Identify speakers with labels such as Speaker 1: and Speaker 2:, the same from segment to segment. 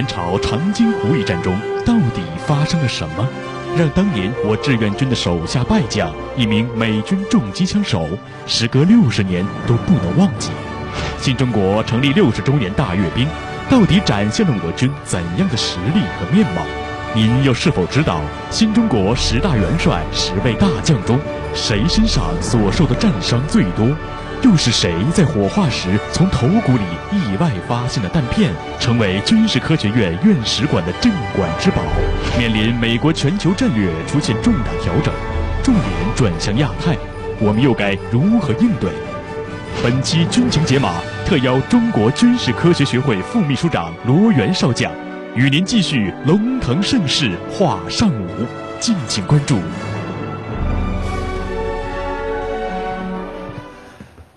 Speaker 1: 元朝长津湖一战中到底发生了什么，让当年我志愿军的手下败将，一名美军重机枪手，时隔六十年都不能忘记？新中国成立六十周年大阅兵，到底展现了我军怎样的实力和面貌？您又是否知道新中国十大元帅、十位大将中，谁身上所受的战伤最多？又是谁在火化时从头骨里意外发现的弹片，成为军事科学院院史馆的镇馆之宝？面临美国全球战略出现重大调整，重点转向亚太，我们又该如何应对？本期军情解码特邀中国军事科学学会副秘书长罗源少将，与您继续龙腾盛世话上午，敬请关注。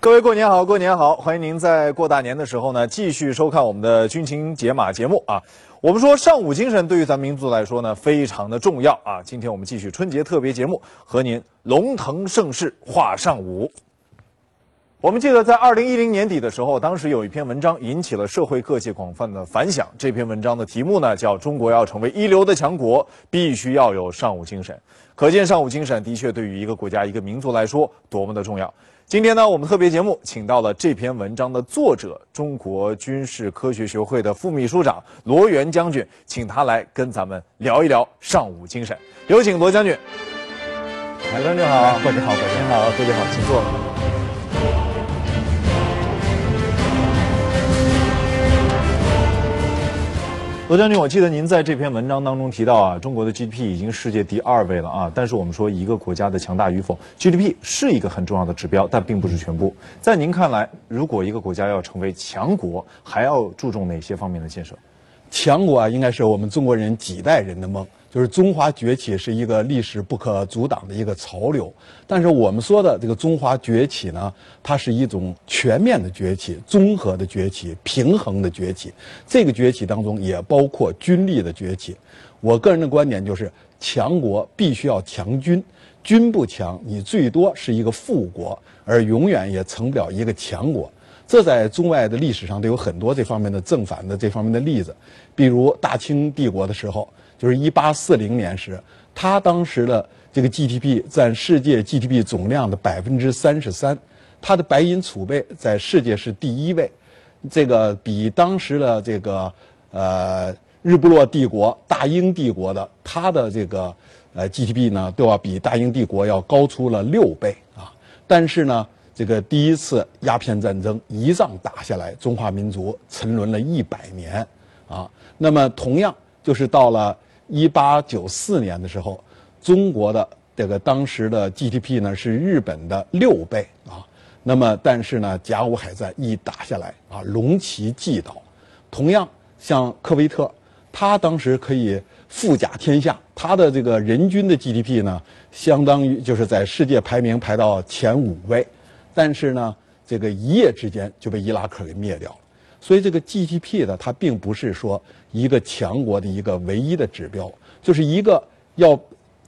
Speaker 2: 各位过年好，过年好！欢迎您在过大年的时候呢，继续收看我们的军情解码节目啊。我们说尚武精神对于咱们民族来说呢，非常的重要啊。今天我们继续春节特别节目，和您龙腾盛世话上武。我们记得在二零一零年底的时候，当时有一篇文章引起了社会各界广泛的反响。这篇文章的题目呢，叫“中国要成为一流的强国，必须要有尚武精神”。可见尚武精神的确对于一个国家、一个民族来说多么的重要。今天呢，我们特别节目请到了这篇文章的作者，中国军事科学学会的副秘书长罗源将军，请他来跟咱们聊一聊上武精神。有请罗将军。
Speaker 3: 海将军好，各位好，各位好，各位好，请坐。
Speaker 2: 罗将军，我记得您在这篇文章当中提到啊，中国的 GDP 已经世界第二位了啊。但是我们说一个国家的强大与否，GDP 是一个很重要的指标，但并不是全部。在您看来，如果一个国家要成为强国，还要注重哪些方面的建设？
Speaker 3: 强国啊，应该是我们中国人几代人的梦。就是中华崛起是一个历史不可阻挡的一个潮流，但是我们说的这个中华崛起呢，它是一种全面的崛起、综合的崛起、平衡的崛起。这个崛起当中也包括军力的崛起。我个人的观点就是，强国必须要强军，军不强，你最多是一个富国，而永远也成不了一个强国。这在中外的历史上都有很多这方面的正反的这方面的例子，比如大清帝国的时候。就是一八四零年时，他当时的这个 GDP 占世界 GDP 总量的百分之三十三，他的白银储备在世界是第一位，这个比当时的这个呃日不落帝国大英帝国的他的这个呃 GDP 呢都要比大英帝国要高出了六倍啊！但是呢，这个第一次鸦片战争一仗打下来，中华民族沉沦了一百年啊！那么同样就是到了。一八九四年的时候，中国的这个当时的 GDP 呢是日本的六倍啊。那么，但是呢，甲午海战一打下来啊，龙旗既倒。同样，像科威特，他当时可以富甲天下，他的这个人均的 GDP 呢，相当于就是在世界排名排到前五位。但是呢，这个一夜之间就被伊拉克给灭掉了。所以，这个 GDP 呢，它并不是说。一个强国的一个唯一的指标，就是一个要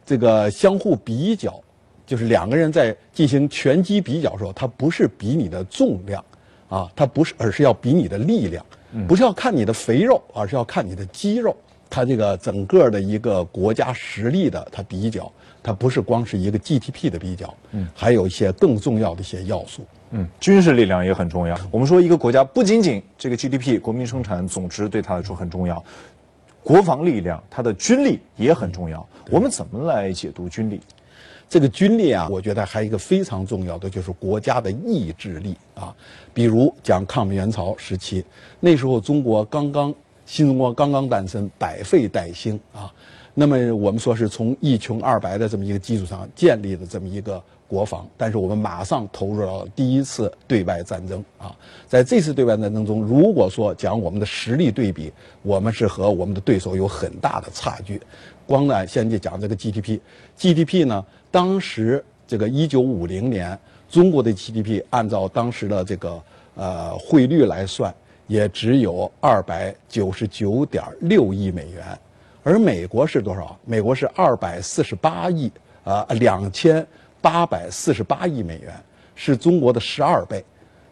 Speaker 3: 这个相互比较，就是两个人在进行拳击比较的时候，他不是比你的重量，啊，他不是，而是要比你的力量，不是要看你的肥肉，而是要看你的肌肉。它这个整个的一个国家实力的它比较，它不是光是一个 GDP 的比较，嗯，还有一些更重要的一些要素。
Speaker 2: 嗯，军事力量也很重要。我们说一个国家不仅仅这个 GDP 国民生产总值对他来说很重要，国防力量它的军力也很重要。我们怎么来解读军力？
Speaker 3: 这个军力啊，我觉得还有一个非常重要的就是国家的意志力啊。比如讲抗美援朝时期，那时候中国刚刚新中国刚刚诞生，百废待兴啊。那么我们说是从一穷二白的这么一个基础上建立的这么一个。国防，但是我们马上投入了第一次对外战争啊！在这次对外战争中，如果说讲我们的实力对比，我们是和我们的对手有很大的差距。光呢，先就讲这个 GDP，GDP 呢，当时这个一九五零年，中国的 GDP 按照当时的这个呃汇率来算，也只有二百九十九点六亿美元，而美国是多少？美国是二百四十八亿啊，两千。八百四十八亿美元是中国的十二倍，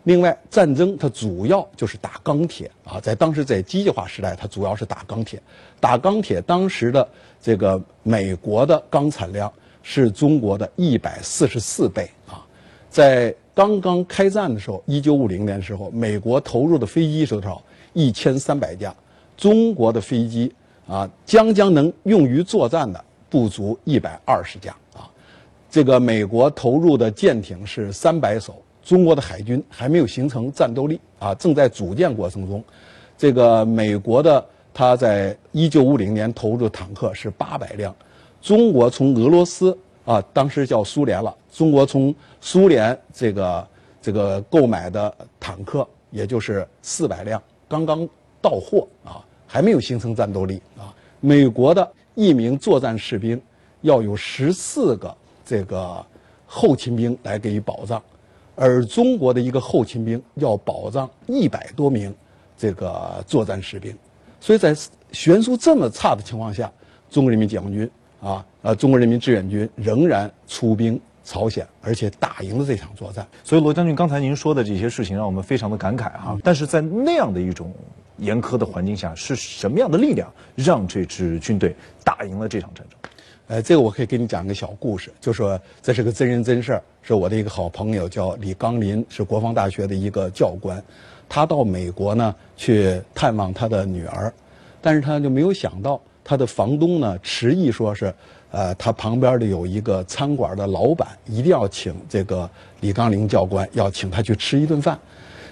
Speaker 3: 另外，战争它主要就是打钢铁啊，在当时在机械化时代，它主要是打钢铁。打钢铁，当时的这个美国的钢产量是中国的一百四十四倍啊。在刚刚开战的时候，一九五零年的时候，美国投入的飞机是多少？一千三百架，中国的飞机啊，将将能用于作战的不足一百二十架。这个美国投入的舰艇是三百艘，中国的海军还没有形成战斗力啊，正在组建过程中。这个美国的他在一九五零年投入的坦克是八百辆，中国从俄罗斯啊，当时叫苏联了，中国从苏联这个这个购买的坦克也就是四百辆。刚刚到货啊，还没有形成战斗力啊。美国的一名作战士兵要有十四个这个后勤兵来给予保障，而中国的一个后勤兵要保障一百多名这个作战士兵，所以在悬殊这么差的情况下，中国人民解放军啊，呃，中国人民志愿军仍然出兵。朝鲜，而且打赢了这场作战。
Speaker 2: 所以罗将军刚才您说的这些事情，让我们非常的感慨哈。但是在那样的一种严苛的环境下，是什么样的力量让这支军队打赢了这场战争？
Speaker 3: 呃，这个我可以给你讲一个小故事，就说这是个真人真事儿，是我的一个好朋友叫李刚林，是国防大学的一个教官，他到美国呢去探望他的女儿，但是他就没有想到他的房东呢迟疑说是。呃，他旁边的有一个餐馆的老板，一定要请这个李刚林教官，要请他去吃一顿饭。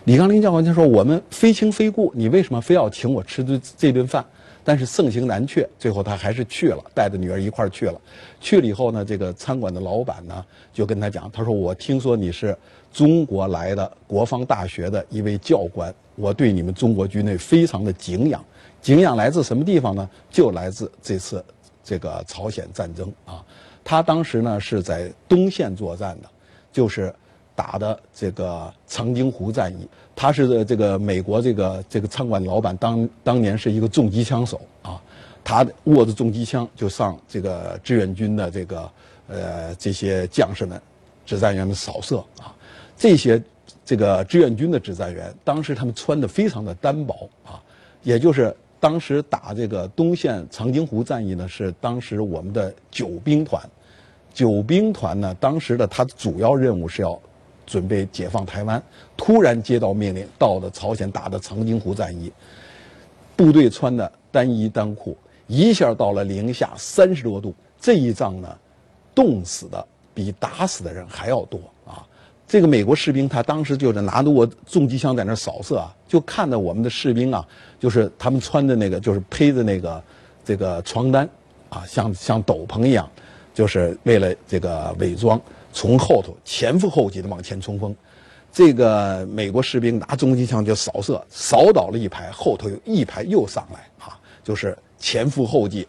Speaker 3: 李刚林教官就说：“我们非亲非故，你为什么非要请我吃这这顿饭？”但是盛情难却，最后他还是去了，带着女儿一块儿去了。去了以后呢，这个餐馆的老板呢就跟他讲：“他说我听说你是中国来的国防大学的一位教官，我对你们中国军队非常的敬仰。敬仰来自什么地方呢？就来自这次。”这个朝鲜战争啊，他当时呢是在东线作战的，就是打的这个长津湖战役。他是这个美国这个这个餐馆老板，当当年是一个重机枪手啊，他握着重机枪就上这个志愿军的这个呃这些将士们、指战员们扫射啊。这些这个志愿军的指战员，当时他们穿的非常的单薄啊，也就是。当时打这个东线长津湖战役呢，是当时我们的九兵团。九兵团呢，当时的他的主要任务是要准备解放台湾。突然接到命令，到了朝鲜打的长津湖战役，部队穿的单衣单裤，一下到了零下三十多度。这一仗呢，冻死的比打死的人还要多啊！这个美国士兵他当时就是拿着我重机枪在那扫射啊，就看到我们的士兵啊。就是他们穿的那个，就是披的那个这个床单，啊，像像斗篷一样，就是为了这个伪装，从后头前赴后继的往前冲锋。这个美国士兵拿重机枪就扫射，扫倒了一排，后头有一排又上来，啊，就是前赴后继。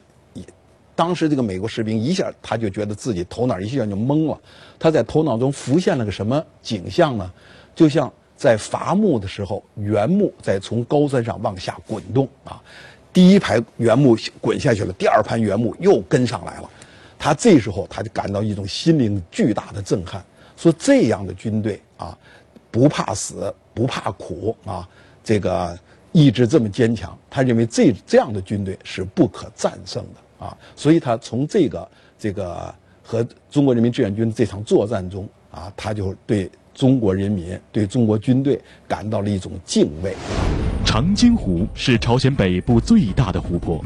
Speaker 3: 当时这个美国士兵一下他就觉得自己头脑一下就懵了，他在头脑中浮现了个什么景象呢？就像。在伐木的时候，原木在从高山上往下滚动啊，第一排原木滚下去了，第二排原木又跟上来了，他这时候他就感到一种心灵巨大的震撼，说这样的军队啊，不怕死不怕苦啊，这个意志这么坚强，他认为这这样的军队是不可战胜的啊，所以他从这个这个和中国人民志愿军这场作战中啊，他就对。中国人民对中国军队感到了一种敬畏。
Speaker 1: 长津湖是朝鲜北部最大的湖泊，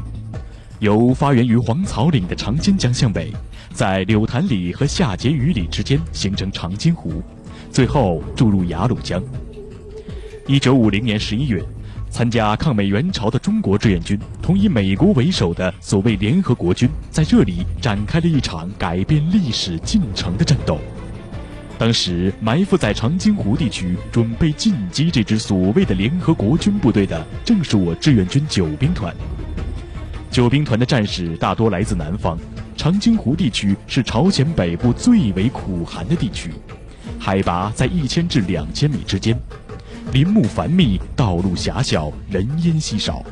Speaker 1: 由发源于黄草岭的长津江向北，在柳潭里和下碣隅里之间形成长津湖，最后注入雅鲁江。一九五零年十一月，参加抗美援朝的中国志愿军同以美国为首的所谓联合国军，在这里展开了一场改变历史进程的战斗。当时埋伏在长津湖地区，准备进击这支所谓的联合国军部队的，正是我志愿军九兵团。九兵团的战士大多来自南方，长津湖地区是朝鲜北部最为苦寒的地区，海拔在一千至两千米之间，林木繁密，道路狭小，人烟稀少，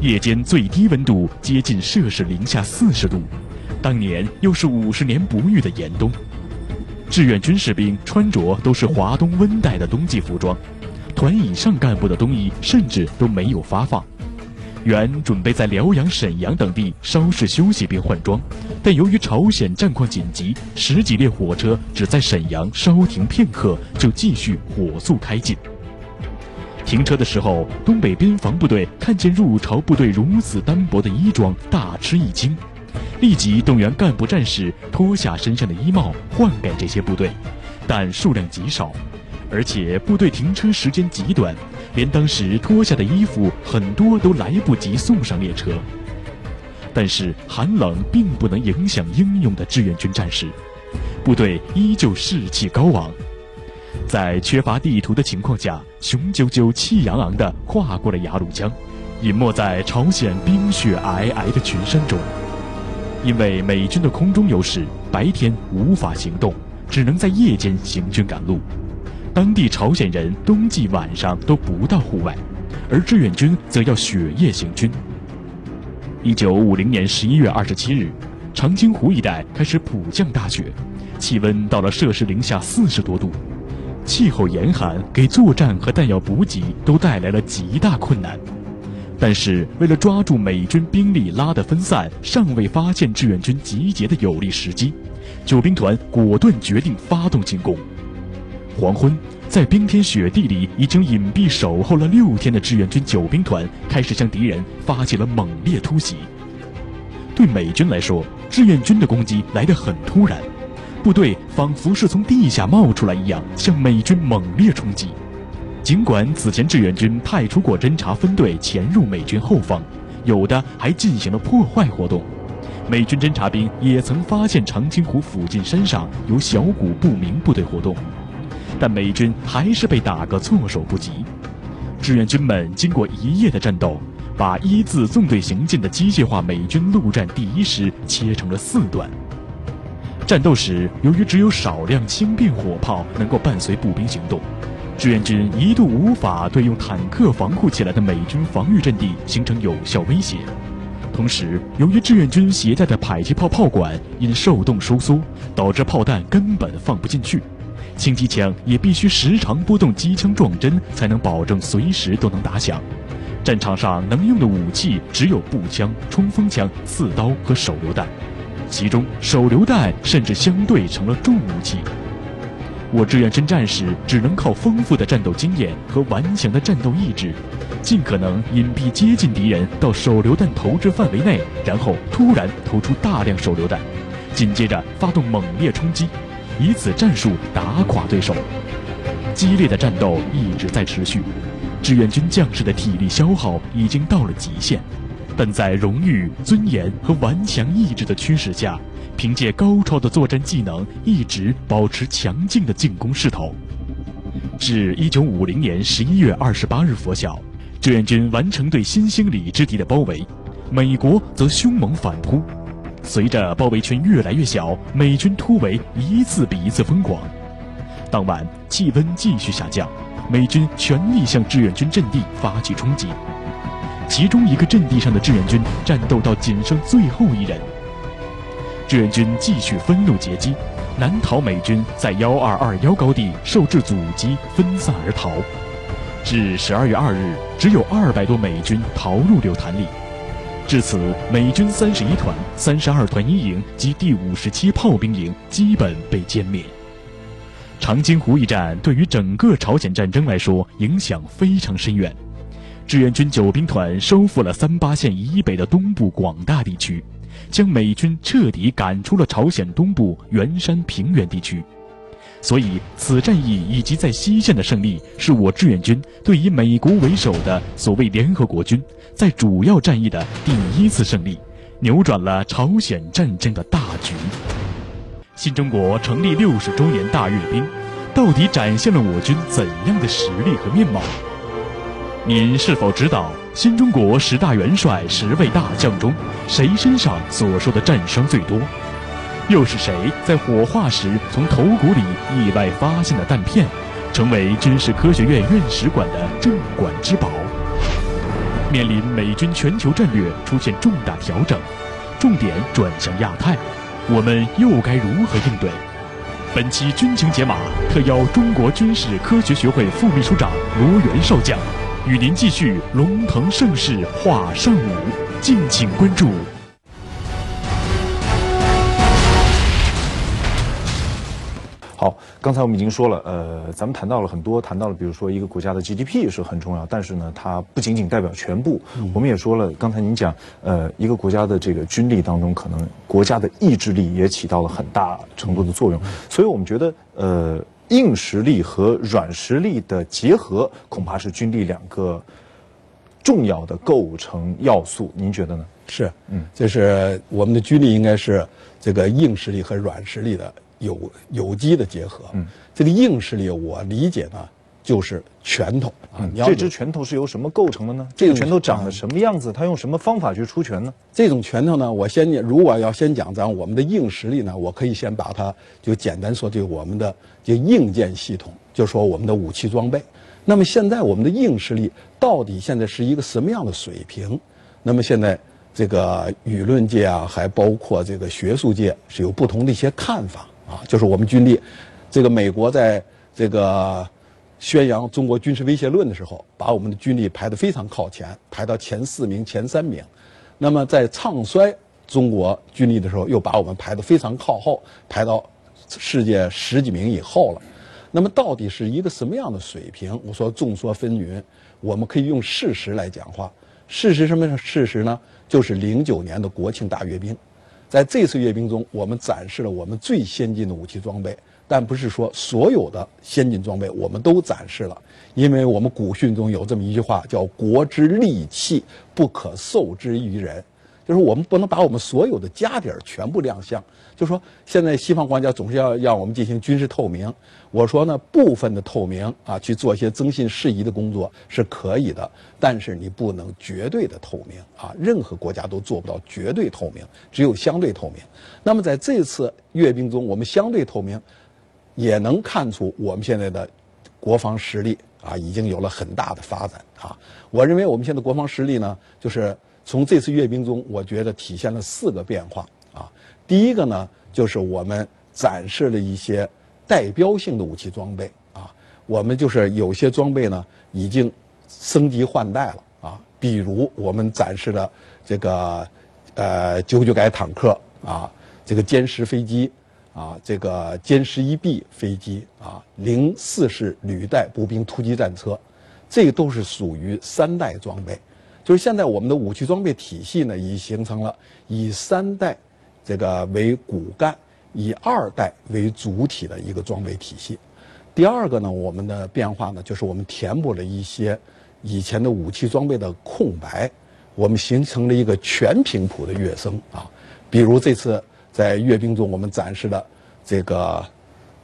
Speaker 1: 夜间最低温度接近摄氏零下四十度，当年又是五十年不遇的严冬。志愿军士兵穿着都是华东温带的冬季服装，团以上干部的冬衣甚至都没有发放。原准备在辽阳、沈阳等地稍事休息并换装，但由于朝鲜战况紧急，十几列火车只在沈阳稍停片刻，就继续火速开进。停车的时候，东北边防部队看见入朝部队如此单薄的衣装，大吃一惊，立即动员干部战士脱下身上的衣帽换给这些部队，但数量极少，而且部队停车时间极短。连当时脱下的衣服很多都来不及送上列车，但是寒冷并不能影响英勇的志愿军战士，部队依旧士气高昂，在缺乏地图的情况下，雄赳赳气昂昂地跨过了鸭绿江，隐没在朝鲜冰雪皑皑的群山中。因为美军的空中优势，白天无法行动，只能在夜间行军赶路。当地朝鲜人冬季晚上都不到户外，而志愿军则要雪夜行军。一九五零年十一月二十七日，长津湖一带开始普降大雪，气温到了摄氏零下四十多度，气候严寒给作战和弹药补给都带来了极大困难。但是，为了抓住美军兵力拉得分散、尚未发现志愿军集结的有利时机，九兵团果断决定发动进攻。黄昏，在冰天雪地里已经隐蔽守候了六天的志愿军九兵团开始向敌人发起了猛烈突袭。对美军来说，志愿军的攻击来得很突然，部队仿佛是从地下冒出来一样，向美军猛烈冲击。尽管此前志愿军派出过侦察分队潜入美军后方，有的还进行了破坏活动，美军侦察兵也曾发现长津湖附近山上有小股不明部队活动。但美军还是被打个措手不及，志愿军们经过一夜的战斗，把一字纵队行进的机械化美军陆战第一师切成了四段。战斗时，由于只有少量轻便火炮能够伴随步兵行动，志愿军一度无法对用坦克防护起来的美军防御阵地形成有效威胁。同时，由于志愿军携带的迫击炮炮管因受冻收缩，导致炮弹根本放不进去。轻机枪也必须时常拨动机枪撞针，才能保证随时都能打响。战场上能用的武器只有步枪、冲锋枪、刺刀和手榴弹，其中手榴弹甚至相对成了重武器。我志愿军战士只能靠丰富的战斗经验和顽强的战斗意志，尽可能隐蔽接近敌人到手榴弹投掷范围内，然后突然投出大量手榴弹，紧接着发动猛烈冲击。以此战术打垮对手，激烈的战斗一直在持续，志愿军将士的体力消耗已经到了极限，但在荣誉、尊严和顽强意志的驱使下，凭借高超的作战技能，一直保持强劲的进攻势头。至一九五零年十一月二十八日拂晓，志愿军完成对新兴里之敌的包围，美国则凶猛反扑。随着包围圈越来越小，美军突围一次比一次疯狂。当晚气温继续下降，美军全力向志愿军阵地发起冲击。其中一个阵地上的志愿军战斗到仅剩最后一人，志愿军继续分路截击，难逃美军在幺二二幺高地受制阻击，分散而逃。至十二月二日，只有二百多美军逃入柳潭里。至此，美军三十一团、三十二团一营及第五十七炮兵营基本被歼灭。长津湖一战对于整个朝鲜战争来说影响非常深远。志愿军九兵团收复了三八线以北的东部广大地区，将美军彻底赶出了朝鲜东部原山平原地区。所以，此战役以及在西线的胜利，是我志愿军对以美国为首的所谓联合国军在主要战役的第一次胜利，扭转了朝鲜战争的大局。新中国成立六十周年大阅兵，到底展现了我军怎样的实力和面貌？您是否知道新中国十大元帅、十位大将中，谁身上所受的战伤最多？又是谁在火化时从头骨里意外发现的弹片，成为军事科学院院史馆的镇馆之宝？面临美军全球战略出现重大调整，重点转向亚太，我们又该如何应对？本期军情解码特邀中国军事科学学会副秘书长罗元少将，与您继续龙腾盛世话上午，敬请关注。
Speaker 2: 好，刚才我们已经说了，呃，咱们谈到了很多，谈到了，比如说一个国家的 GDP 是很重要，但是呢，它不仅仅代表全部。我们也说了，刚才您讲，呃，一个国家的这个军力当中，可能国家的意志力也起到了很大程度的作用。所以我们觉得，呃，硬实力和软实力的结合，恐怕是军力两个重要的构成要素。您觉得呢？
Speaker 3: 是，嗯，就是我们的军力应该是这个硬实力和软实力的。有有机的结合，嗯，这个硬实力我理解呢，就是拳头
Speaker 2: 啊。这只拳头是由什么构成的呢？这个拳头长得什么样子？它用什么方法去出拳呢？
Speaker 3: 这种拳头呢，我先如果要先讲咱我们的硬实力呢，我可以先把它就简单说，就我们的就硬件系统，就说我们的武器装备。那么现在我们的硬实力到底现在是一个什么样的水平？那么现在这个舆论界啊，还包括这个学术界是有不同的一些看法。啊，就是我们军力，这个美国在这个宣扬中国军事威胁论的时候，把我们的军力排得非常靠前，排到前四名、前三名。那么在唱衰中国军力的时候，又把我们排得非常靠后，排到世界十几名以后了。那么到底是一个什么样的水平？我说众说纷纭，我们可以用事实来讲话。事实什么事实呢？就是零九年的国庆大阅兵。在这次阅兵中，我们展示了我们最先进的武器装备，但不是说所有的先进装备我们都展示了，因为我们古训中有这么一句话，叫“国之利器，不可授之于人”。就是我们不能把我们所有的家底儿全部亮相。就说现在西方国家总是要让我们进行军事透明，我说呢，部分的透明啊，去做一些征信事宜的工作是可以的，但是你不能绝对的透明啊，任何国家都做不到绝对透明，只有相对透明。那么在这次阅兵中，我们相对透明，也能看出我们现在的国防实力啊，已经有了很大的发展啊。我认为我们现在国防实力呢，就是。从这次阅兵中，我觉得体现了四个变化啊。第一个呢，就是我们展示了一些代标性的武器装备啊。我们就是有些装备呢，已经升级换代了啊。比如我们展示的这个呃九九改坦克啊，这个歼十飞机啊，这个歼十一 B 飞机啊，零四式履带步兵突击战车，这都是属于三代装备。就是现在我们的武器装备体系呢，已形成了以三代这个为骨干，以二代为主体的一个装备体系。第二个呢，我们的变化呢，就是我们填补了一些以前的武器装备的空白，我们形成了一个全频谱的跃升啊。比如这次在阅兵中，我们展示的这个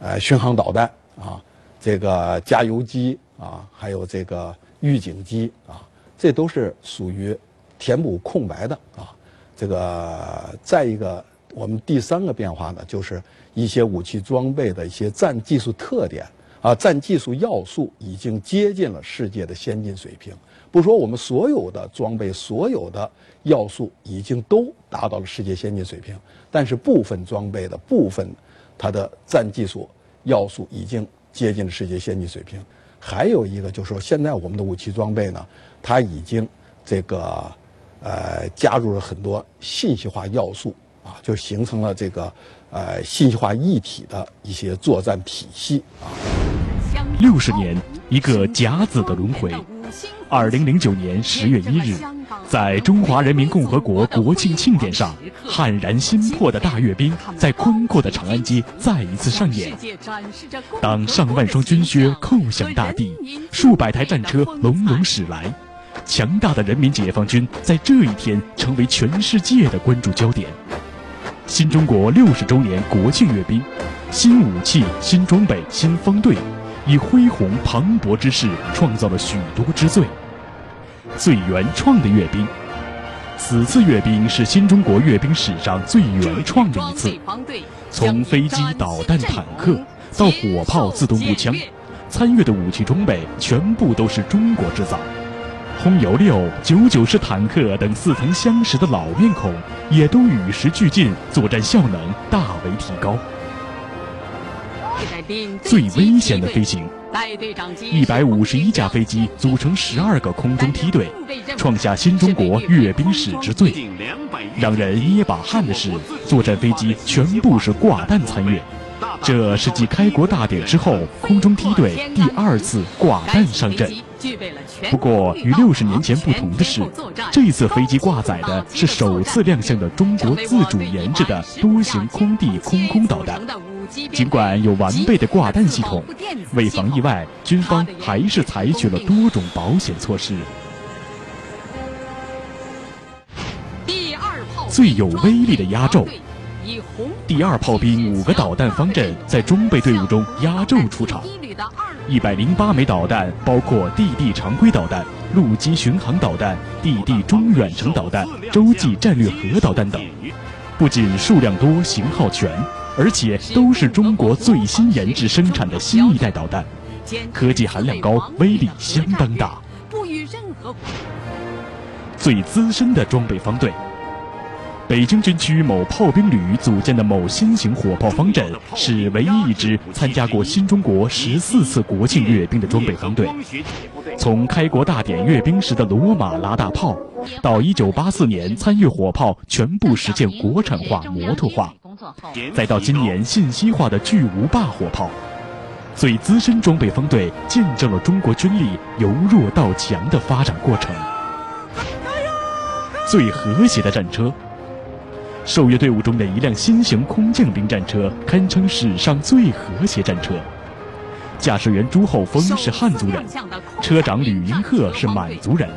Speaker 3: 呃巡航导弹啊，这个加油机啊，还有这个预警机啊。这都是属于填补空白的啊。这个再一个，我们第三个变化呢，就是一些武器装备的一些战技术特点啊，战技术要素已经接近了世界的先进水平。不说我们所有的装备、所有的要素已经都达到了世界先进水平，但是部分装备的部分它的战技术要素已经接近了世界先进水平。还有一个就是说，现在我们的武器装备呢，它已经这个呃加入了很多信息化要素啊，就形成了这个呃信息化一体的一些作战体系啊。
Speaker 1: 六十年，一个甲子的轮回。二零零九年十月一日。在中华人民共和国国庆庆典上，撼然心魄的大阅兵在宽阔的长安街再一次上演。当上万双军靴叩响大地，数百台战车隆隆驶来，强大的人民解放军在这一天成为全世界的关注焦点。新中国六十周年国庆阅兵，新武器、新装备、新方队，以恢宏磅礴之势创造了许多之最。最原创的阅兵，此次阅兵是新中国阅兵史上最原创的一次。从飞机、导弹、坦克到火炮、自动步枪，参阅的武器装备全部都是中国制造。轰油六、九九式坦克等似曾相识的老面孔，也都与时俱进，作战效能大为提高。最危险的飞行。一百五十一架飞机组成十二个空中梯队，创下新中国阅兵史之最。让人捏把汗的是，作战飞机全部是挂弹参阅，这是继开国大典之后，空中梯队第二次挂弹上阵。不过，与六十年前不同的是，这次飞机挂载的是首次亮相的中国自主研制的多型空地空空导弹。尽管有完备的挂弹系统，为防意外，军方还是采取了多种保险措施。第二炮最有威力的压轴，第二炮兵五个导弹方阵在装备队伍中压轴出场。一百零八枚导弹，包括地地常规导弹、陆基巡航导弹、地地中远程导弹、洲际战略核导弹等，不仅数量多、型号全。而且都是中国最新研制生产的新一代导弹，科技含量高，威力相当大。不与任何最资深的装备方队，北京军区某炮兵旅组建的某新型火炮方阵，是唯一一支参加过新中国十四次国庆阅兵的装备方队。从开国大典阅兵时的罗马拉大炮，到一九八四年参与火炮全部实现国产化、摩托化。再到今年信息化的巨无霸火炮，最资深装备方队见证了中国军力由弱到强的发展过程。最和谐的战车，受阅队伍中的一辆新型空降兵战车，堪称史上最和谐战车。驾驶员朱厚峰是汉族人，车长吕英鹤是满族人，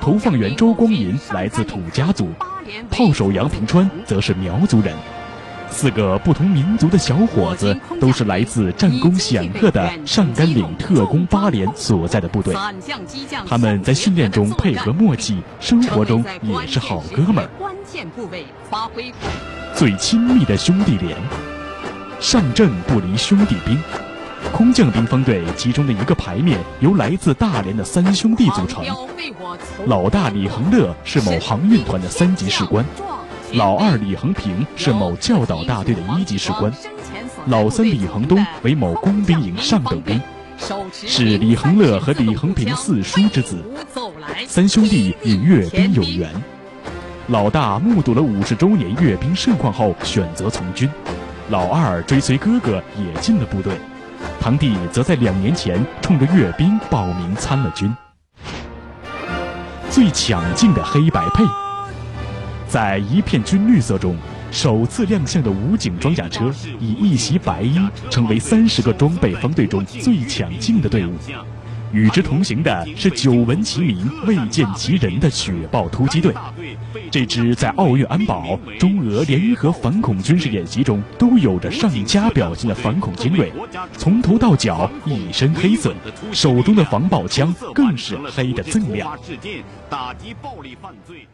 Speaker 1: 投放员周光银来自土家族，炮手杨平川则是苗族人。四个不同民族的小伙子，都是来自战功显赫的上甘岭特工八连所在的部队。他们在训练中配合默契，生活中也是好哥们儿。最亲密的兄弟连，上阵不离兄弟兵。空降兵方队其中的一个排面由来自大连的三兄弟组成。老大李恒乐是某航运团的三级士官。老二李恒平是某教导大队的一级士官，老三李恒东为某工兵营上等兵，是李恒乐和李恒平四叔之子。三兄弟与阅兵有缘，老大目睹了五十周年阅兵盛况后选择从军，老二追随哥哥也进了部队，堂弟则在两年前冲着阅兵报名参了军。最抢镜的黑白配。在一片军绿色中，首次亮相的武警装甲车以一袭白衣，成为三十个装备方队中最抢镜的队伍。与之同行的是久闻其名、未见其人的雪豹突击队。这支在奥运安保、中俄联合反恐军事演习中都有着上佳表现的反恐精锐，从头到脚一身黑色，手中的防爆枪更是黑的锃亮。
Speaker 2: 打击暴力犯罪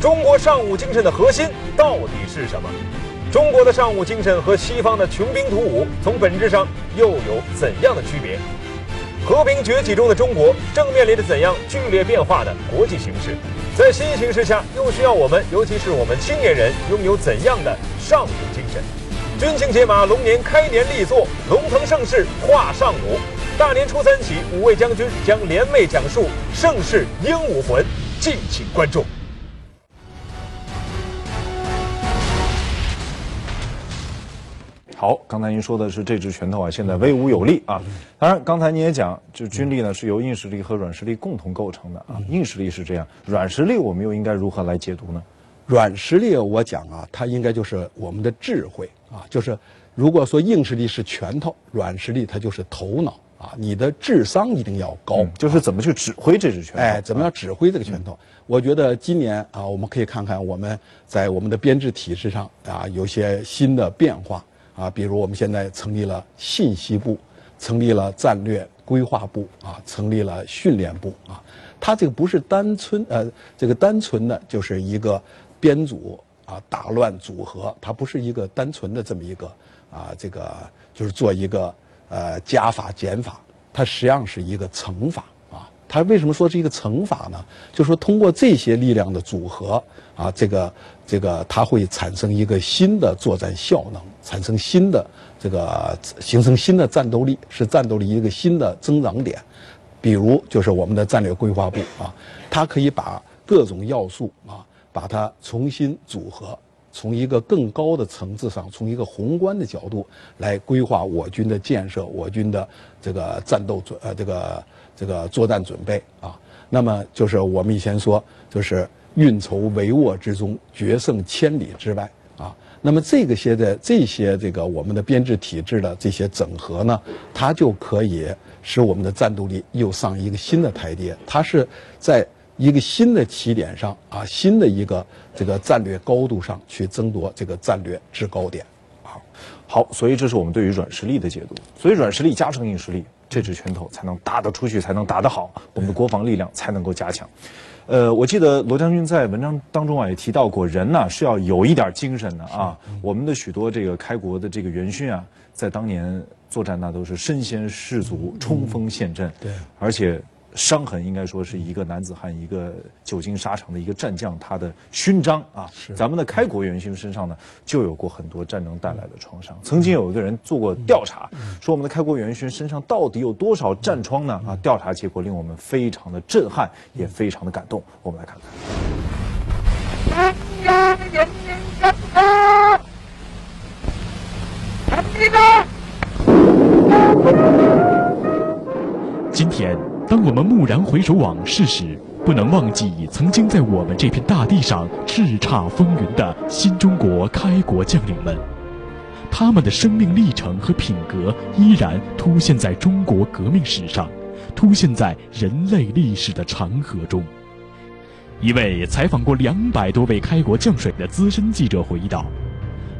Speaker 2: 中国尚武精神的核心到底是什么？中国的尚武精神和西方的穷兵黩武从本质上又有怎样的区别？和平崛起中的中国正面临着怎样剧烈变化的国际形势？在新形势下，又需要我们，尤其是我们青年人，拥有怎样的尚武精神？军情解码龙年开年力作，龙腾盛世化尚武。大年初三起，五位将军将联袂讲述盛世英武魂，敬请关注。好，刚才您说的是这只拳头啊，现在威武有力啊。当然，刚才您也讲，就军力呢是由硬实力和软实力共同构成的啊。硬实力是这样，软实力我们又应该如何来解读呢？
Speaker 3: 软实力我讲啊，它应该就是我们的智慧啊。就是如果说硬实力是拳头，软实力它就是头脑啊。你的智商一定要高，
Speaker 2: 就是怎么去指挥这只拳头？
Speaker 3: 哎，怎么样指挥这个拳头？我觉得今年啊，我们可以看看我们在我们的编制体制上啊，有些新的变化。啊，比如我们现在成立了信息部，成立了战略规划部，啊，成立了训练部，啊，它这个不是单纯呃，这个单纯的就是一个编组啊，打乱组合，它不是一个单纯的这么一个啊，这个就是做一个呃加法减法，它实际上是一个乘法，它为什么说是一个乘法呢？就是说通过这些力量的组合啊，这个这个它会产生一个新的作战效能，产生新的这个形成新的战斗力，是战斗力一个新的增长点。比如就是我们的战略规划部啊，它可以把各种要素啊，把它重新组合。从一个更高的层次上，从一个宏观的角度来规划我军的建设，我军的这个战斗准呃这个这个作战准备啊。那么就是我们以前说，就是运筹帷幄之中，决胜千里之外啊。那么这个些的这些这个我们的编制体制的这些整合呢，它就可以使我们的战斗力又上一个新的台阶。它是在。一个新的起点上啊，新的一个这个战略高度上去争夺这个战略制高点，啊，
Speaker 2: 好，所以这是我们对于软实力的解读。所以软实力加成硬实力，这只拳头才能打得出去，才能打得好，我们的国防力量才能够加强。呃，我记得罗将军在文章当中啊也提到过，人呢是要有一点精神的啊。我们的许多这个开国的这个元勋啊，在当年作战那都是身先士卒，冲锋陷阵，
Speaker 3: 对，
Speaker 2: 而且。伤痕应该说是一个男子汉，一个久经沙场的一个战将，他的勋章啊。
Speaker 3: 是。
Speaker 2: 咱们的开国元勋身上呢，就有过很多战争带来的创伤。曾经有一个人做过调查，说我们的开国元勋身上到底有多少战疮呢？啊，调查结果令我们非常的震撼，也非常的感动。我们来看
Speaker 1: 看。今天。当我们蓦然回首往事时，不能忘记曾经在我们这片大地上叱咤风云的新中国开国将领们，他们的生命历程和品格依然凸现在中国革命史上，凸现在人类历史的长河中。一位采访过两百多位开国将帅的资深记者回忆道：“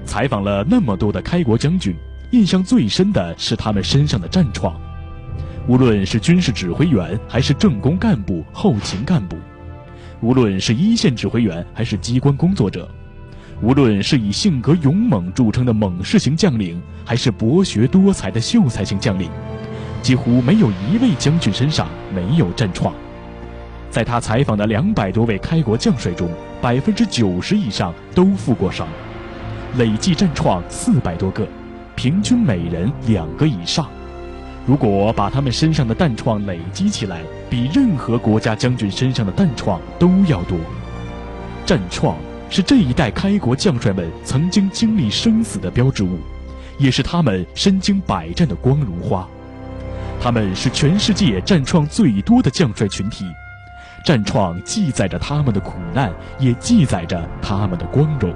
Speaker 1: 采访了那么多的开国将军，印象最深的是他们身上的战创。”无论是军事指挥员，还是政工干部、后勤干部；无论是一线指挥员，还是机关工作者；无论是以性格勇猛著称的猛士型将领，还是博学多才的秀才型将领，几乎没有一位将军身上没有战创。在他采访的两百多位开国将帅中，百分之九十以上都负过伤，累计战创四百多个，平均每人两个以上。如果把他们身上的弹创累积起来，比任何国家将军身上的弹创都要多。战创是这一代开国将帅们曾经经历生死的标志物，也是他们身经百战的光荣花。他们是全世界战创最多的将帅群体，战创记载着他们的苦难，也记载着他们的光荣。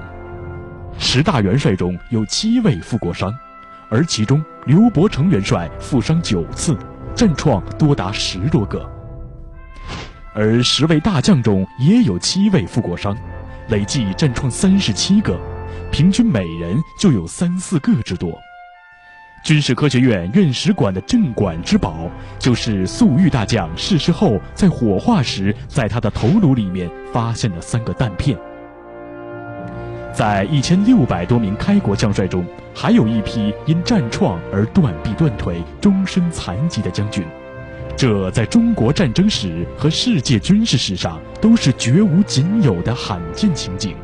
Speaker 1: 十大元帅中有七位负过伤。而其中，刘伯承元帅负伤九次，战创多达十多个；而十位大将中也有七位负过伤，累计战创三十七个，平均每人就有三四个之多。军事科学院院史馆的镇馆之宝，就是粟裕大将逝世后在火化时，在他的头颅里面发现的三个弹片。在一千六百多名开国将帅中，还有一批因战创而断臂断腿、终身残疾的将军，这在中国战争史和世界军事史上都是绝无仅有的罕见情景。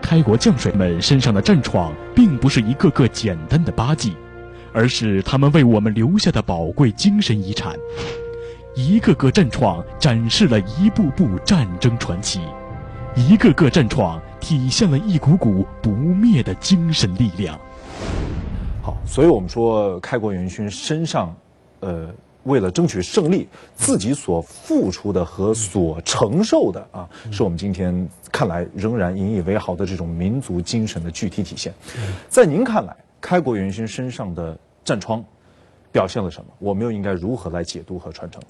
Speaker 1: 开国将帅们身上的战创，并不是一个个简单的疤迹，而是他们为我们留下的宝贵精神遗产。一个个战创展示了一部部战争传奇。一个个战创体现了一股股不灭的精神力量。
Speaker 2: 好，所以我们说开国元勋身上，呃，为了争取胜利，自己所付出的和所承受的啊，是我们今天看来仍然引以为豪的这种民族精神的具体体现。在您看来，开国元勋身上的战疮表现了什么？我们又应该如何来解读和传承？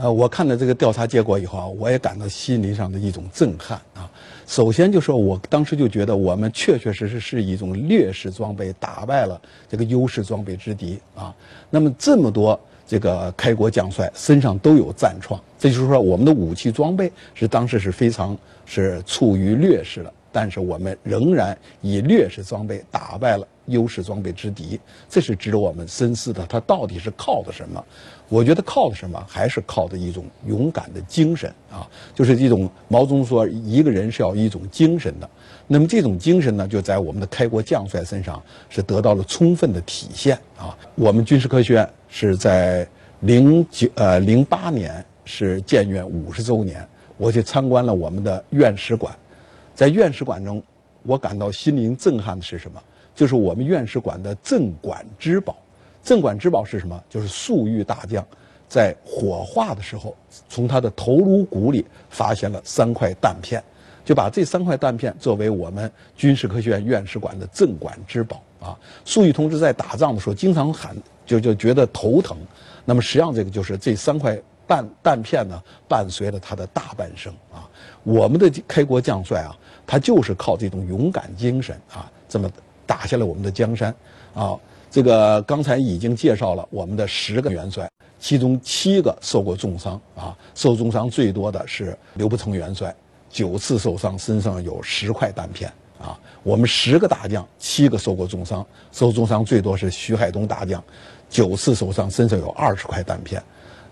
Speaker 3: 呃，我看了这个调查结果以后啊，我也感到心灵上的一种震撼啊。首先就说，我当时就觉得我们确确实实是一种劣势装备打败了这个优势装备之敌啊。那么这么多这个开国将帅身上都有战创，这就是说我们的武器装备是当时是非常是处于劣势的，但是我们仍然以劣势装备打败了优势装备之敌，这是值得我们深思的。它到底是靠的什么？我觉得靠的什么，还是靠的一种勇敢的精神啊！就是这种毛泽东说，一个人是要一种精神的。那么这种精神呢，就在我们的开国将帅身上是得到了充分的体现啊！我们军事科学院是在零九呃零八年是建院五十周年，我去参观了我们的院史馆，在院史馆中。我感到心灵震撼的是什么？就是我们院士馆的镇馆之宝。镇馆之宝是什么？就是粟裕大将在火化的时候，从他的头颅骨里发现了三块弹片，就把这三块弹片作为我们军事科学院院士馆的镇馆之宝啊。粟裕同志在打仗的时候经常喊，就就觉得头疼。那么实际上这个就是这三块弹弹片呢，伴随了他的大半生啊。我们的开国将帅啊。他就是靠这种勇敢精神啊，这么打下了我们的江山啊。这个刚才已经介绍了我们的十个元帅，其中七个受过重伤啊，受重伤最多的是刘伯承元帅，九次受伤，身上有十块弹片啊。我们十个大将，七个受过重伤，受重伤最多是徐海东大将，九次受伤，身上有二十块弹片。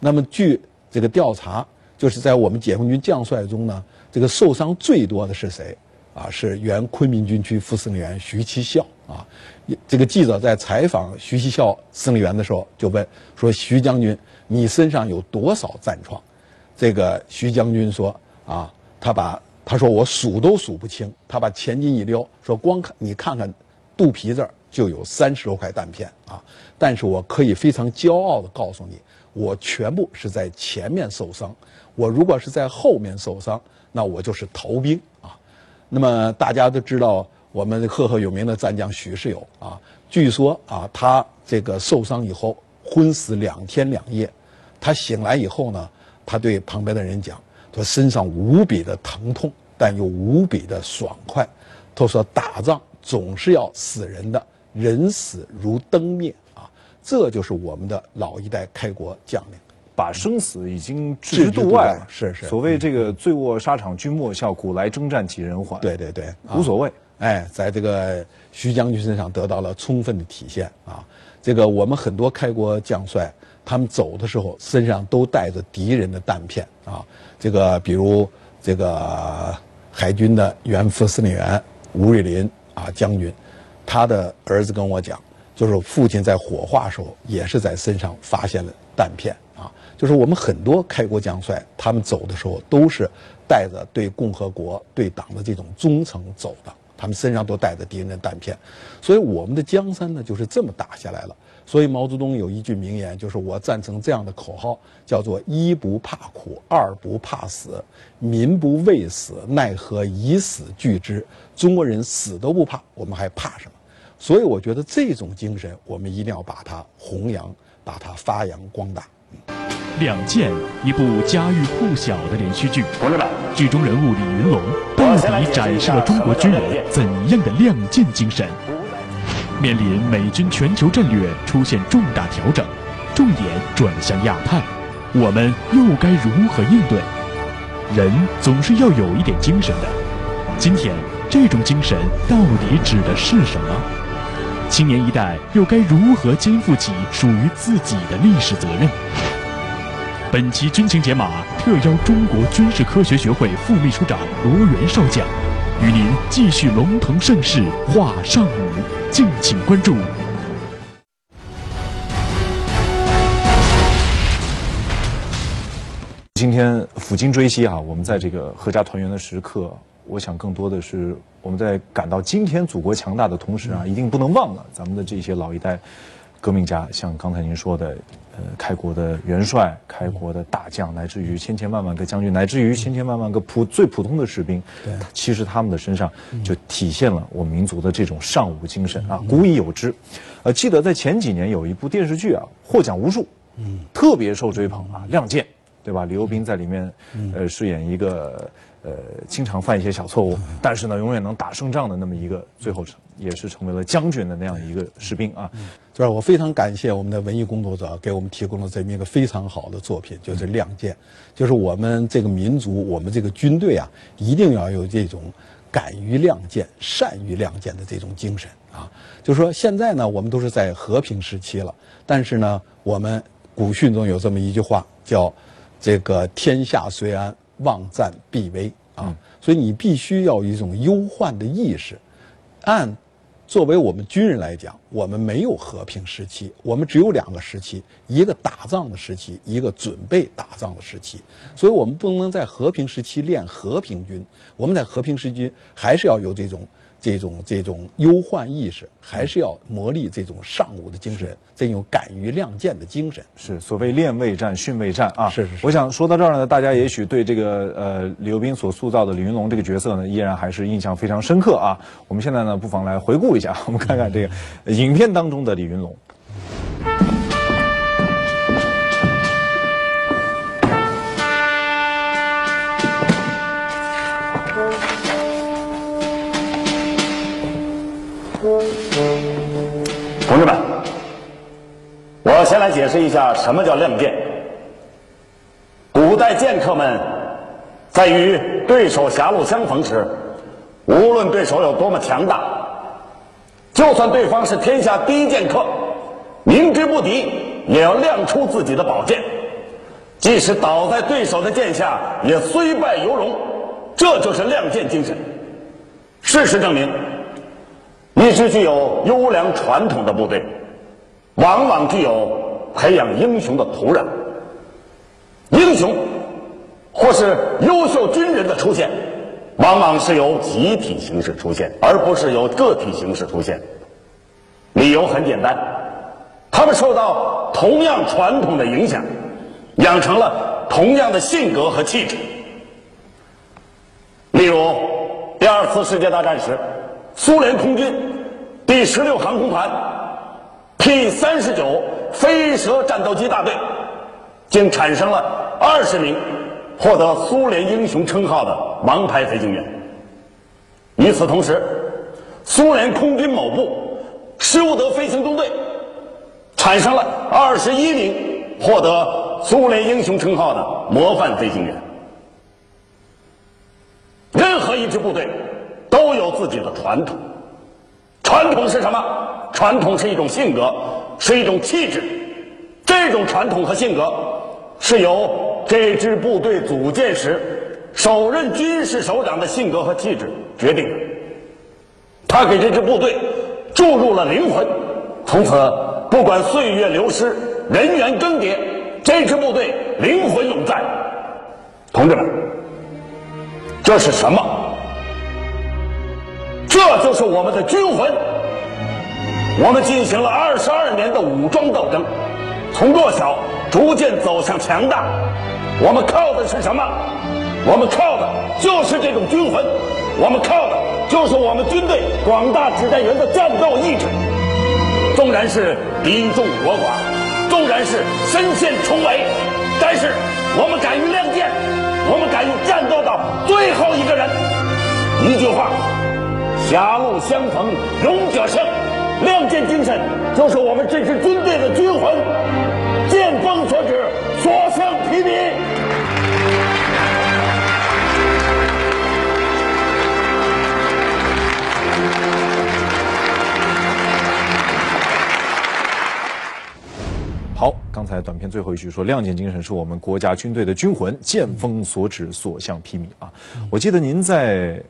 Speaker 3: 那么据这个调查，就是在我们解放军将帅中呢，这个受伤最多的是谁？啊，是原昆明军区副司令员徐其孝啊。这个记者在采访徐其孝司令员的时候，就问说：“徐将军，你身上有多少战创？”这个徐将军说：“啊，他把他说我数都数不清。他把前襟一撩，说光看你看看肚皮这儿就有三十多块弹片啊。但是我可以非常骄傲地告诉你，我全部是在前面受伤。我如果是在后面受伤，那我就是逃兵。”那么大家都知道，我们赫赫有名的战将许世友啊，据说啊，他这个受伤以后昏死两天两夜，他醒来以后呢，他对旁边的人讲，他身上无比的疼痛，但又无比的爽快。他说打仗总是要死人的，人死如灯灭啊，这就是我们的老一代开国将领。
Speaker 2: 把生死已经置之度外了，
Speaker 3: 是是。
Speaker 2: 所谓这个“醉卧沙场君莫笑，古来征战几人还”。
Speaker 3: 对对对，
Speaker 2: 无所谓。
Speaker 3: 哎，在这个徐将军身上得到了充分的体现啊。这个我们很多开国将帅，他们走的时候身上都带着敌人的弹片啊。这个比如这个海军的原副司令员吴瑞林啊将军，他的儿子跟我讲，就是父亲在火化时候也是在身上发现了弹片。啊就是我们很多开国将帅，他们走的时候都是带着对共和国、对党的这种忠诚走的，他们身上都带着敌人的弹片，所以我们的江山呢就是这么打下来了。所以毛泽东有一句名言，就是我赞成这样的口号，叫做“一不怕苦，二不怕死，民不畏死，奈何以死惧之？中国人死都不怕，我们还怕什么？”所以我觉得这种精神，我们一定要把它弘扬，把它发扬光大。
Speaker 1: 《亮剑》一部家喻户晓的连续剧，剧中人物李云龙到底展示了中国军人怎样的亮剑精神？面临美军全球战略出现重大调整，重点转向亚太，我们又该如何应对？人总是要有一点精神的，今天这种精神到底指的是什么？青年一代又该如何肩负起属于自己的历史责任？本期军情解码特邀中国军事科学学会副秘书长罗源少将，与您继续龙腾盛世话上午，敬请关注。
Speaker 2: 今天抚今追昔啊，我们在这个阖家团圆的时刻，我想更多的是我们在感到今天祖国强大的同时啊，一定不能忘了咱们的这些老一代革命家，像刚才您说的。呃，开国的元帅、开国的大将，乃至于千千万万个将军，乃至于千千万万个普最普通的士兵，
Speaker 3: 对，
Speaker 2: 其实他们的身上就体现了我们民族的这种尚武精神啊，古已有之。呃，记得在前几年有一部电视剧啊，获奖无数，嗯，特别受追捧啊，《亮剑》，对吧？李幼斌在里面，呃，饰演一个呃，经常犯一些小错误，但是呢，永远能打胜仗的那么一个，最后成也是成为了将军的那样一个士兵啊。
Speaker 3: 就是我非常感谢我们的文艺工作者给我们提供了这么一个非常好的作品，就是《亮剑》，就是我们这个民族，我们这个军队啊，一定要有这种敢于亮剑、善于亮剑的这种精神啊。就是说现在呢，我们都是在和平时期了，但是呢，我们古训中有这么一句话，叫“这个天下虽安，望战必危”啊。所以你必须要有一种忧患的意识，按。作为我们军人来讲，我们没有和平时期，我们只有两个时期：一个打仗的时期，一个准备打仗的时期。所以，我们不能在和平时期练和平军，我们在和平时期还是要有这种。这种这种忧患意识，还是要磨砺这种尚武的精神，这种敢于亮剑的精神。
Speaker 2: 是所谓练未战，训未战啊。
Speaker 3: 是是是。
Speaker 2: 我想说到这儿呢，大家也许对这个呃李幼斌所塑造的李云龙这个角色呢，依然还是印象非常深刻啊。我们现在呢，不妨来回顾一下，我们看看这个影片当中的李云龙。
Speaker 4: 解释一下什么叫亮剑。古代剑客们在与对手狭路相逢时，无论对手有多么强大，就算对方是天下第一剑客，明知不敌，也要亮出自己的宝剑，即使倒在对手的剑下，也虽败犹荣。这就是亮剑精神。事实证明。一支具有优良传统的部队，往往具有培养英雄的土壤。英雄或是优秀军人的出现，往往是由集体形式出现，而不是由个体形式出现。理由很简单，他们受到同样传统的影响，养成了同样的性格和气质。例如，第二次世界大战时。苏联空军第十六航空团 P 三十九飞蛇战斗机大队，竟产生了二十名获得苏联英雄称号的王牌飞行员。与此同时，苏联空军某部修德飞行中队产生了二十一名获得苏联英雄称号的模范飞行员。任何一支部队。都有自己的传统，传统是什么？传统是一种性格，是一种气质。这种传统和性格是由这支部队组建时首任军事首长的性格和气质决定的。他给这支部队注入了灵魂，从此不管岁月流失、人员更迭，这支部队灵魂永在。同志们，这是什么？这就是我们的军魂。我们进行了二十二年的武装斗争，从弱小逐渐走向强大。我们靠的是什么？我们靠的就是这种军魂。我们靠的就是我们军队广大指战员的战斗意志。纵然是兵众我寡，纵然是身陷重围，但是我们敢于亮剑，我们敢于战斗到最后一个人。一句话。狭路相逢勇者胜，亮剑精神就是我们这支军队的军魂。剑锋所指，所向披靡。
Speaker 2: 好，刚才短片最后一句说，亮剑精神是我们国家军队的军魂，剑锋所指，所向披靡啊！我记得您在。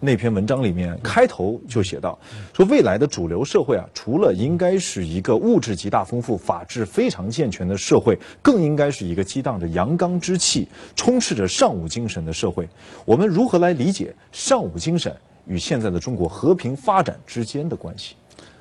Speaker 2: 那篇文章里面开头就写到，说未来的主流社会啊，除了应该是一个物质极大丰富、法治非常健全的社会，更应该是一个激荡着阳刚之气、充斥着尚武精神的社会。我们如何来理解尚武精神与现在的中国和平发展之间的关系？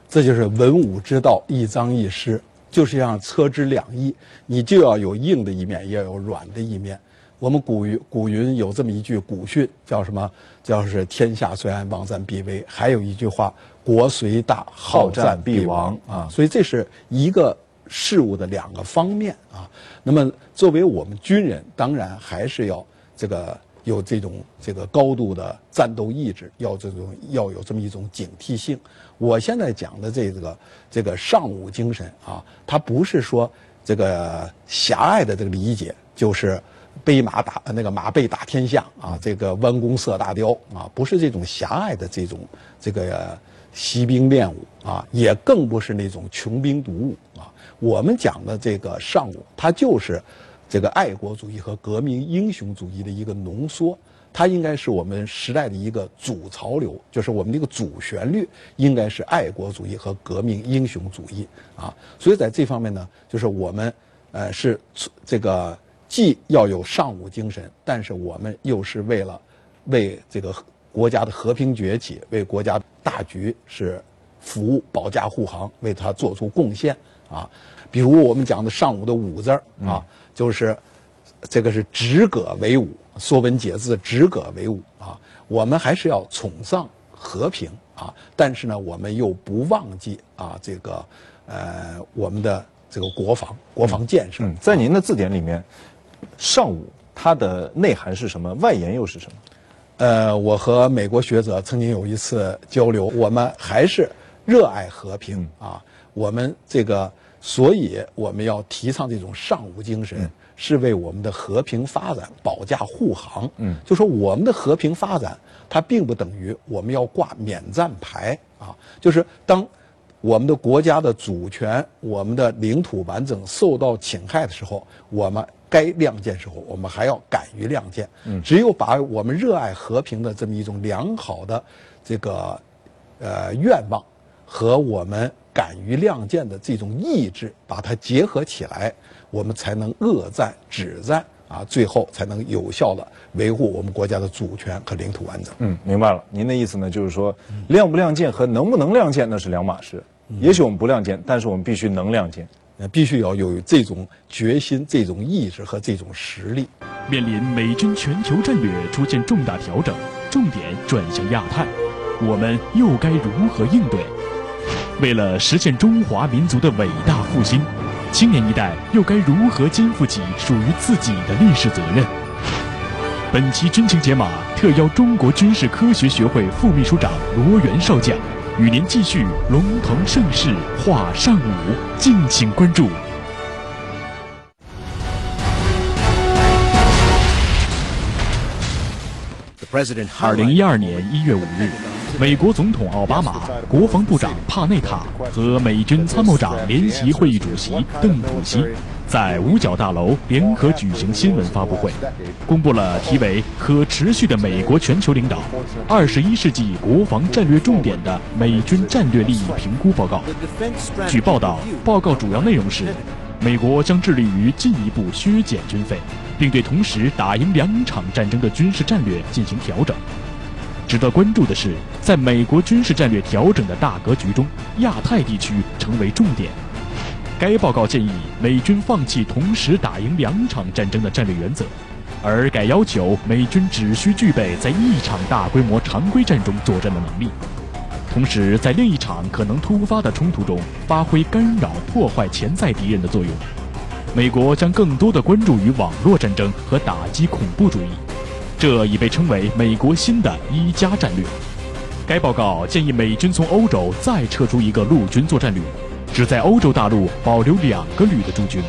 Speaker 3: 这就是文武之道，一张一弛，就是要车之两翼，你就要有硬的一面，也要有软的一面。我们古云古云有这么一句古训，叫什么？叫是天下虽安，亡战必危。还有一句话，国虽大，好战必亡啊。所以这是一个事物的两个方面啊。那么作为我们军人，当然还是要这个有这种这个高度的战斗意志，要这种要有这么一种警惕性。我现在讲的这个这个尚武精神啊，它不是说这个狭隘的这个理解，就是。背马打那个马背打天下啊，这个弯弓射大雕啊，不是这种狭隘的这种这个习兵练武啊，也更不是那种穷兵黩武啊。我们讲的这个尚武，它就是这个爱国主义和革命英雄主义的一个浓缩。它应该是我们时代的一个主潮流，就是我们的一个主旋律，应该是爱国主义和革命英雄主义啊。所以在这方面呢，就是我们呃是这个既要有尚武精神，但是我们又是为了为这个国家的和平崛起、为国家大局是服务、保驾护航，为他做出贡献啊。比如我们讲的尚武的武字儿啊，就是这个是止戈为武。《说文解字》“止戈为武”啊，我们还是要崇尚和平啊，但是呢，我们又不忘记啊，这个呃，我们的这个国防、国防建设。
Speaker 2: 在您的字典里面，“尚武”它的内涵是什么？外延又是什么？
Speaker 3: 呃，我和美国学者曾经有一次交流，我们还是热爱和平啊，我们这个，所以我们要提倡这种尚武精神。是为我们的和平发展保驾护航。嗯，就说我们的和平发展，它并不等于我们要挂免战牌啊。就是当我们的国家的主权、我们的领土完整受到侵害的时候，我们该亮剑时候，我们还要敢于亮剑。嗯，只有把我们热爱和平的这么一种良好的这个呃愿望和我们敢于亮剑的这种意志，把它结合起来。我们才能恶战止战啊，最后才能有效的维护我们国家的主权和领土完整。
Speaker 2: 嗯，明白了。您的意思呢，就是说，亮不亮剑和能不能亮剑那是两码事。也许我们不亮剑，但是我们必须能亮剑，那
Speaker 3: 必须要有这种决心、这种意志和这种实力。
Speaker 1: 面临美军全球战略出现重大调整，重点转向亚太，我们又该如何应对？为了实现中华民族的伟大复兴。青年一代又该如何肩负起属于自己的历史责任？本期军情解码特邀中国军事科学学会副秘书长罗源少将，与您继续龙腾盛世话上午，敬请关注。二零一二年一月五日。美国总统奥巴马、国防部长帕内塔和美军参谋长联席会议主席邓普西在五角大楼联合举行新闻发布会，公布了题为《可持续的美国全球领导：二十一世纪国防战略重点》的美军战略利益评估报告。据报道，报告主要内容是，美国将致力于进一步削减军费，并对同时打赢两场战争的军事战略进行调整。值得关注的是，在美国军事战略调整的大格局中，亚太地区成为重点。该报告建议美军放弃同时打赢两场战争的战略原则，而改要求美军只需具备在一场大规模常规战中作战的能力，同时在另一场可能突发的冲突中发挥干扰、破坏潜在敌人的作用。美国将更多的关注于网络战争和打击恐怖主义。这已被称为美国新的一加战略。该报告建议美军从欧洲再撤出一个陆军作战旅，只在欧洲大陆保留两个旅的驻军。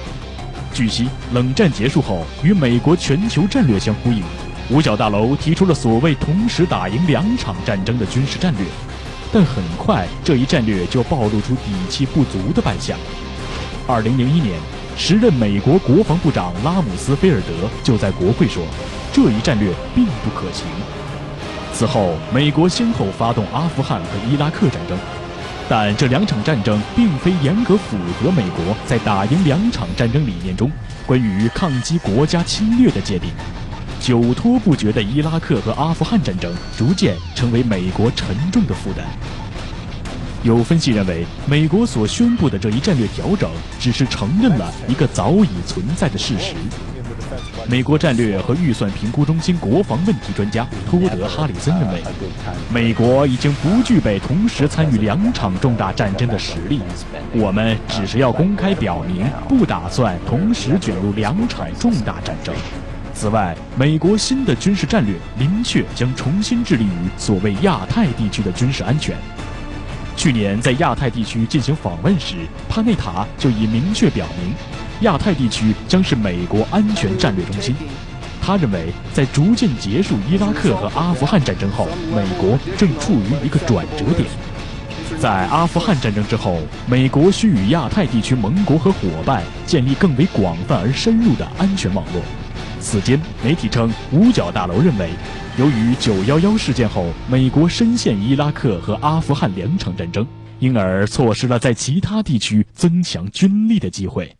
Speaker 1: 据悉，冷战结束后，与美国全球战略相呼应，五角大楼提出了所谓同时打赢两场战争的军事战略。但很快，这一战略就暴露出底气不足的败相。二零零一年，时任美国国防部长拉姆斯菲尔德就在国会说。这一战略并不可行。此后，美国先后发动阿富汗和伊拉克战争，但这两场战争并非严格符合美国在打赢两场战争理念中关于抗击国家侵略的界定。久拖不决的伊拉克和阿富汗战争逐渐成为美国沉重的负担。有分析认为，美国所宣布的这一战略调整，只是承认了一个早已存在的事实。美国战略和预算评估中心国防问题专家托德·哈里森认为，美国已经不具备同时参与两场重大战争的实力。我们只是要公开表明，不打算同时卷入两场重大战争。此外，美国新的军事战略明确将重新致力于所谓亚太地区的军事安全。去年在亚太地区进行访问时，帕内塔就已明确表明。亚太地区将是美国安全战略中心。他认为，在逐渐结束伊拉克和阿富汗战争后，美国正处于一个转折点。在阿富汗战争之后，美国需与亚太地区盟国和伙伴建立更为广泛而深入的安全网络。此间，媒体称，五角大楼认为，由于911事件后美国深陷伊拉克和阿富汗两场战争，因而错失了在其他地区增强军力的机会。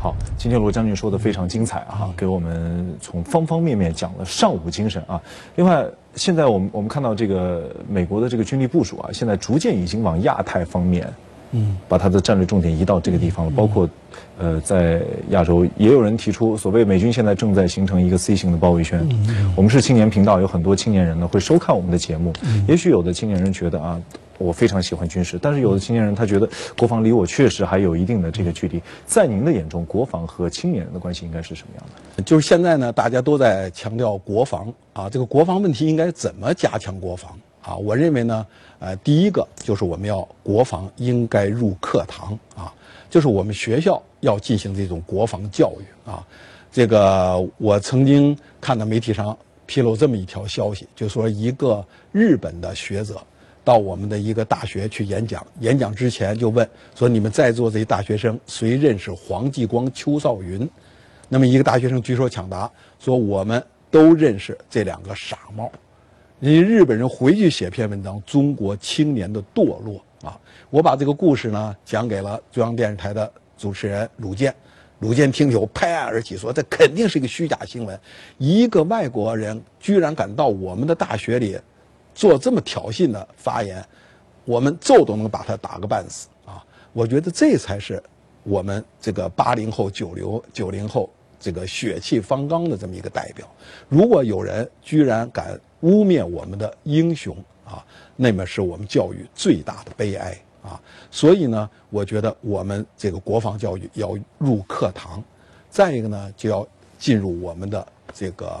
Speaker 2: 好，今天罗将军说的非常精彩啊，给我们从方方面面讲了尚武精神啊。另外，现在我们我们看到这个美国的这个军力部署啊，现在逐渐已经往亚太方面，嗯，把它的战略重点移到这个地方了。包括，呃，在亚洲也有人提出，所谓美军现在正在形成一个 C 型的包围圈。我们是青年频道，有很多青年人呢会收看我们的节目。也许有的青年人觉得啊。我非常喜欢军事，但是有的青年人他觉得国防离我确实还有一定的这个距离。在您的眼中，国防和青年人的关系应该是什么样
Speaker 3: 的？就是现在呢，大家都在强调国防啊，这个国防问题应该怎么加强国防啊？我认为呢，呃，第一个就是我们要国防应该入课堂啊，就是我们学校要进行这种国防教育啊。这个我曾经看到媒体上披露这么一条消息，就说一个日本的学者。到我们的一个大学去演讲，演讲之前就问说：“你们在座这些大学生，谁认识黄继光、邱少云？”那么一个大学生举手抢答说：“我们都认识这两个傻帽。”你日本人回去写篇文章，《中国青年的堕落》啊！我把这个故事呢讲给了中央电视台的主持人鲁健，鲁健听后拍案而起说：“这肯定是一个虚假新闻，一个外国人居然敢到我们的大学里。”做这么挑衅的发言，我们揍都能把他打个半死啊！我觉得这才是我们这个八零后、九零九零后这个血气方刚的这么一个代表。如果有人居然敢污蔑我们的英雄啊，那么是我们教育最大的悲哀啊！所以呢，我觉得我们这个国防教育要入课堂，再一个呢，就要进入我们的这个。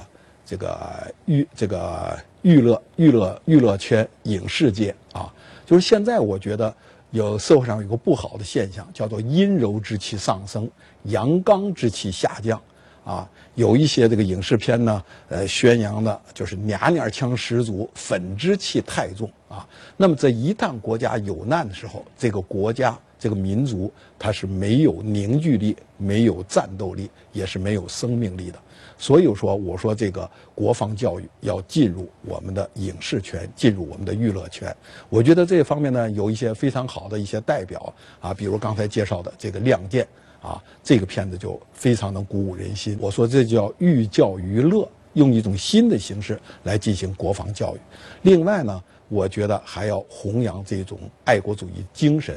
Speaker 3: 这个娱这个娱乐娱乐娱乐圈影视界啊，就是现在我觉得有社会上有个不好的现象，叫做阴柔之气上升，阳刚之气下降啊。有一些这个影视片呢，呃，宣扬的就是娘娘腔十足，粉之气太重啊。那么这一旦国家有难的时候，这个国家这个民族它是没有凝聚力、没有战斗力，也是没有生命力的。所以说，我说这个国防教育要进入我们的影视圈，进入我们的娱乐圈。我觉得这方面呢，有一些非常好的一些代表啊，比如刚才介绍的这个《亮剑》啊，这个片子就非常能鼓舞人心。我说这叫寓教于乐，用一种新的形式来进行国防教育。另外呢，我觉得还要弘扬这种爱国主义精神。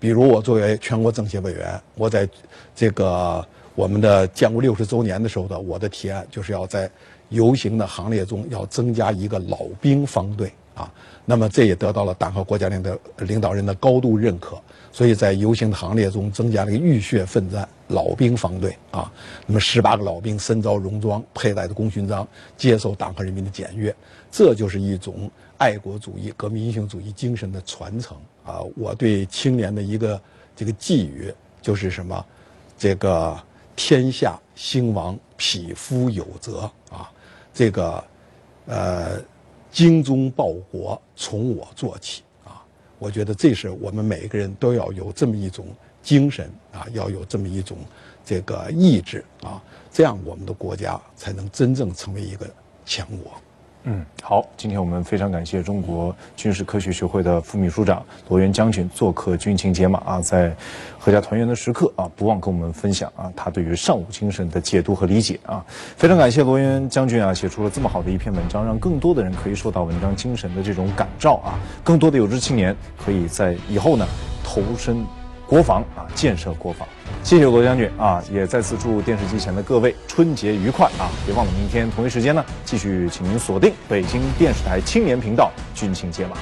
Speaker 3: 比如我作为全国政协委员，我在这个。我们的建国六十周年的时候的我的提案就是要在游行的行列中要增加一个老兵方队啊，那么这也得到了党和国家领导领导人的高度认可，所以在游行的行列中增加了一个浴血奋战老兵方队啊，那么十八个老兵身着戎装，佩戴着功勋章，接受党和人民的检阅，这就是一种爱国主义、革命英雄主义精神的传承啊！我对青年的一个这个寄语就是什么，这个。天下兴亡，匹夫有责啊！这个，呃，精忠报国，从我做起啊！我觉得这是我们每个人都要有这么一种精神啊，要有这么一种这个意志啊，这样我们的国家才能真正成为一个强国。
Speaker 2: 嗯，好，今天我们非常感谢中国军事科学学会的副秘书长罗源将军做客军情解码啊，在阖家团圆的时刻啊，不忘跟我们分享啊他对于尚武精神的解读和理解啊，非常感谢罗源将军啊，写出了这么好的一篇文章，让更多的人可以受到文章精神的这种感召啊，更多的有志青年可以在以后呢投身国防啊，建设国防。谢谢罗将军啊！也再次祝电视机前的各位春节愉快啊！别忘了明天同一时间呢，继续请您锁定北京电视台青年频道《军情解码》。